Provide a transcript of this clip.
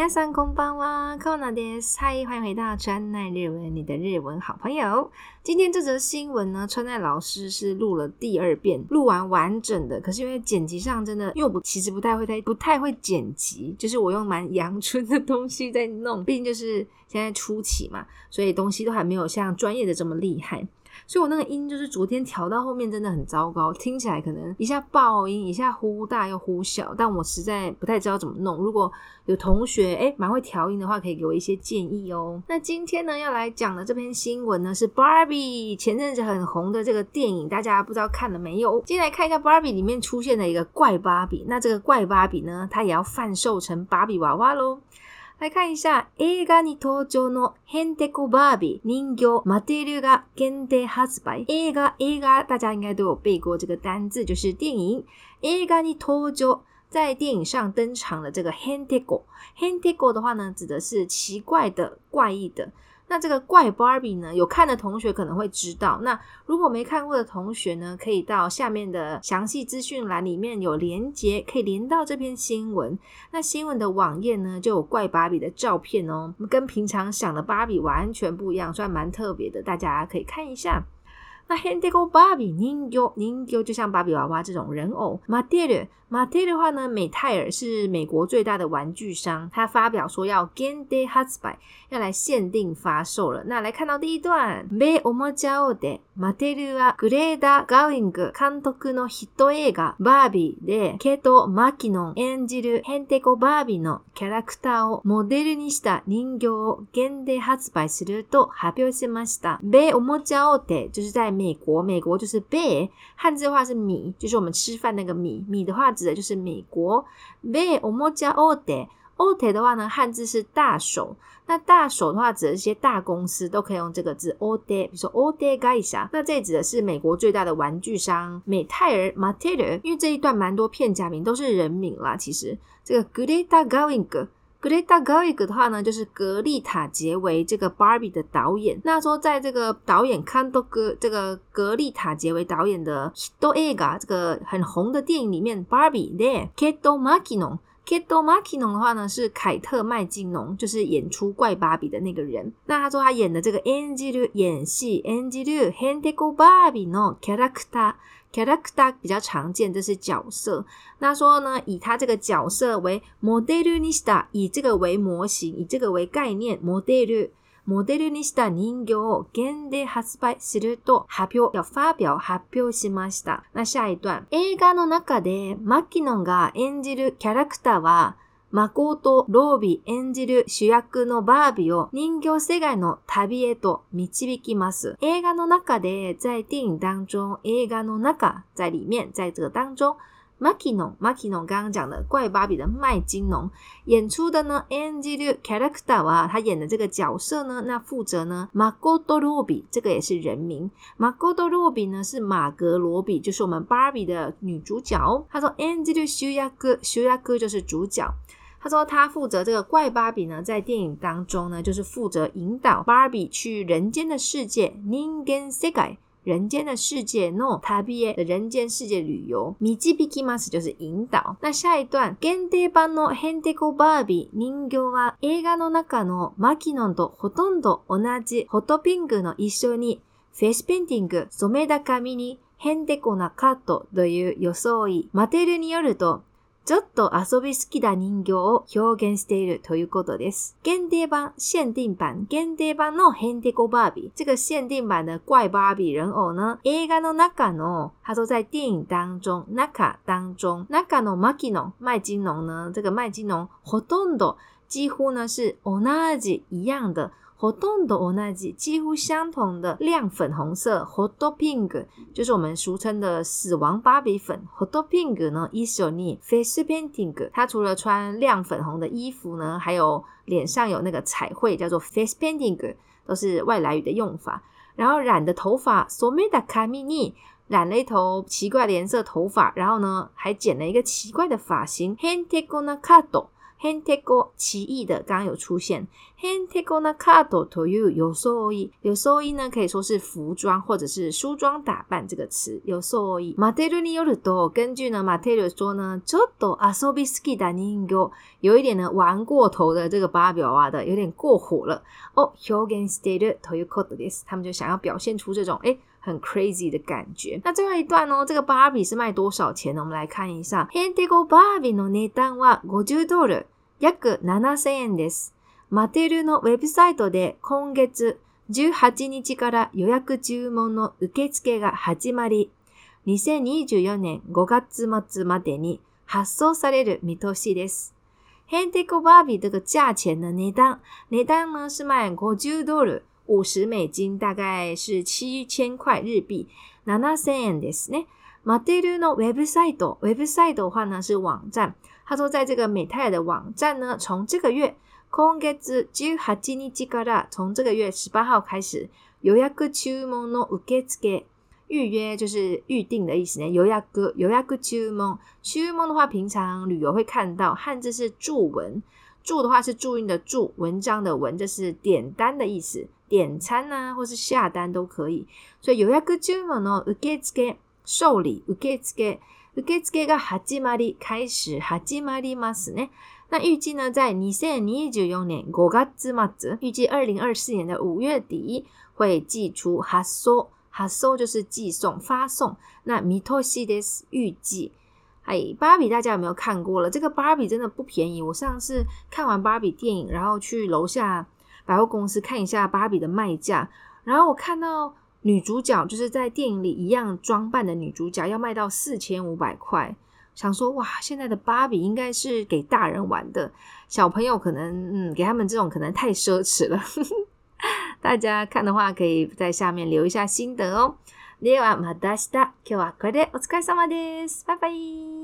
大家上空班吗？看我拿碟子。嗨，欢迎回到川奈日文，你的日文好朋友。今天这则新闻呢，川奈老师是录了第二遍，录完完整的。可是因为剪辑上真的，因为我不其实不太会，不太会剪辑，就是我用蛮阳春的东西在弄。毕竟就是现在初期嘛，所以东西都还没有像专业的这么厉害。所以，我那个音就是昨天调到后面真的很糟糕，听起来可能一下爆音，一下忽大又忽小，但我实在不太知道怎么弄。如果有同学诶蛮会调音的话，可以给我一些建议哦。那今天呢要来讲的这篇新闻呢是 Barbie，前阵子很红的这个电影，大家不知道看了没有？接来看一下 Barbie 里面出现的一个怪芭比。那这个怪芭比呢，它也要贩售成芭比娃娃喽。来看一下、映画に登場のヘンテコバービー人形マテルが限定発売。映画、映画，大家应该都有背过这个单字，就是电影。映画に登場。在电影上登场的这个 h e n t e g o h e n t 的话呢，指的是奇怪的、怪异的。那这个怪芭比呢？有看的同学可能会知道。那如果没看过的同学呢，可以到下面的详细资讯栏里面有连接，可以连到这篇新闻。那新闻的网页呢，就有怪芭比的照片哦，跟平常想的芭比完全不一样，算蛮特别的，大家可以看一下。那 h a n d i c o Barbie 人偶，人偶就像芭比娃娃这种人偶。马 a t e r i 的话呢，美泰尔是美国最大的玩具商，他发表说要限定发售了。那来看到第一段。美おもちゃ大手 m a t はグレダガウング監督のヒット映画 Barbie でケトマキノ演じるヘ a n コ i ービ o Barbie のキャラクターをモデルにした人形を限定発売すると発表しました。美おもちゃ大手是在美国，美国就是 bear，汉字话是米，就是我们吃饭那个米。米的话指的就是美国 bear。我们加 o day，day 的话呢，汉字是大手。那大手的话指的一些大公司，都可以用这个字 o day。比如说 o day g a i s 那这指的是美国最大的玩具商美泰尔 Mattel。因为这一段蛮多片假名都是人名啦，其实这个 good day，a going。格雷塔·戈伊格的话呢，就是格丽塔·杰维这个 Barbie 的导演。那说在这个导演康多格这个格丽塔·杰维导演的《Hitoega》这个很红的电影里面，Barbie 在 k e t o m a k i no。k i d e O'Malley 侬的话呢是凯特麦金农，就是演出怪芭比的那个人。那他说他演的这个 Angie 演戏 Angie do, Hanako d Barbie 侬 character character 比较常见，这是角色。那说呢以他这个角色为 m o d e l nista，以这个为模型，以这个为概念 modelu。モデルにした人形を現で発売すると発表、ファービアを発表しました。那下一段。映画の中でマキノンが演じるキャラクターはマコとロービ演じる主役のバービーを人形世界の旅へと導きます。映画の中で、在电影当中、映画の中、在里面、在这个当中、麦金农，麦金农刚刚讲的怪芭比的麦金农演出的呢，Angel Character 啊，他演的这个角色呢，那负责呢，马戈多罗 e 这个也是人名，马戈多罗 e 呢是马格罗比，就是我们芭比的女主角。他说，Angel 修亚哥，修亚哥就是主角。他说他负责这个怪芭比呢，在电影当中呢，就是负责引导芭比去人间的世界，n n n i g e 人间世界。人间的世界の旅へ的人间世界旅游。導きます就是引導。那下一段、限定版のヘンテコバービー人形は映画の中のマキノンとほとんど同じホトピングの一緒にフェイスペインティング、染めた髪にヘンテコなカットという装い。マテルによると、ちょっと遊び好きな人形を表現しているということです。限定版、限定版、限定版のヘンテコバービー。这个限定版的怪バービー人偶呢、映画の中の、他都在电影当中、中当中、中のマキノン、麦金农呢、这个麦金农、ほとんど、几乎呢是同じ一样的活动的那几几乎相同的亮粉红色 hot pink，就是我们俗称的死亡芭比粉 hot pink 呢，isoli face painting。它除了穿亮粉红的衣服呢，还有脸上有那个彩绘，叫做 face painting，都是外来语的用法。然后染的头发 someda kami ni，染了一头奇怪的颜色头发，然后呢还剪了一个奇怪的发型 hentei k o n a k a d o h e n t e 太 o 奇异的，刚有出现。很太过呢，卡多托有有收益，有收益呢可以说是服装或者是梳妆打扮这个词有收益。マテルニオルド根据呢，マテル说呢，ちょっと遊びすぎだ人ご、有一点呢玩过头的这个芭比娃娃的有点过火了。オヒョーゲンスということです。他们就想要表现出这种哎。很 crazy 的感觉。那最后一段呢、哦？这个芭比是卖多少钱呢？我们来看一下。ヘンテコバービーの値段は50ドル、約7000円です。マテルのウェブサイトで今月18日から予約注文の受付が始まり、2024年5月末までに発送される見通しです。ヘンテコバービー这个价钱的値段，値段呢是卖50ドル。五十美金大概是七千块日币。那那说的呢？マテルのウェブサイト、ウェブサイト的话呢是网站。他说在这个美泰尔的网站呢，从这个月从这个月十八号开始，予約が秋の予約する。预约就是预定的意思呢。予約が予約が秋夢。秋夢的话，平常旅游会看到汉字是注文。注的话是注音的注，文章的文，这是点单的意思。点餐呐，或是下单都可以。所以有约个周末呢，受け付受理、受け付け、受け付けが始月末的开始，八月末的嘛是呢。那预计呢，在二千二十呢，年五月之末，预计二零二四年的五月底会寄出。ハソハソ就是寄送、发送。那米托西的す预计。哎，芭比大家有没有看过了？这个芭比真的不便宜。我上次看完芭比电影，然后去楼下。百货公司看一下芭比的卖价，然后我看到女主角就是在电影里一样装扮的女主角要卖到四千五百块，想说哇，现在的芭比应该是给大人玩的，小朋友可能嗯给他们这种可能太奢侈了。大家看的话可以在下面留一下心得哦。ねえわマダシだ今日は快でお疲れ様です。バイバイ。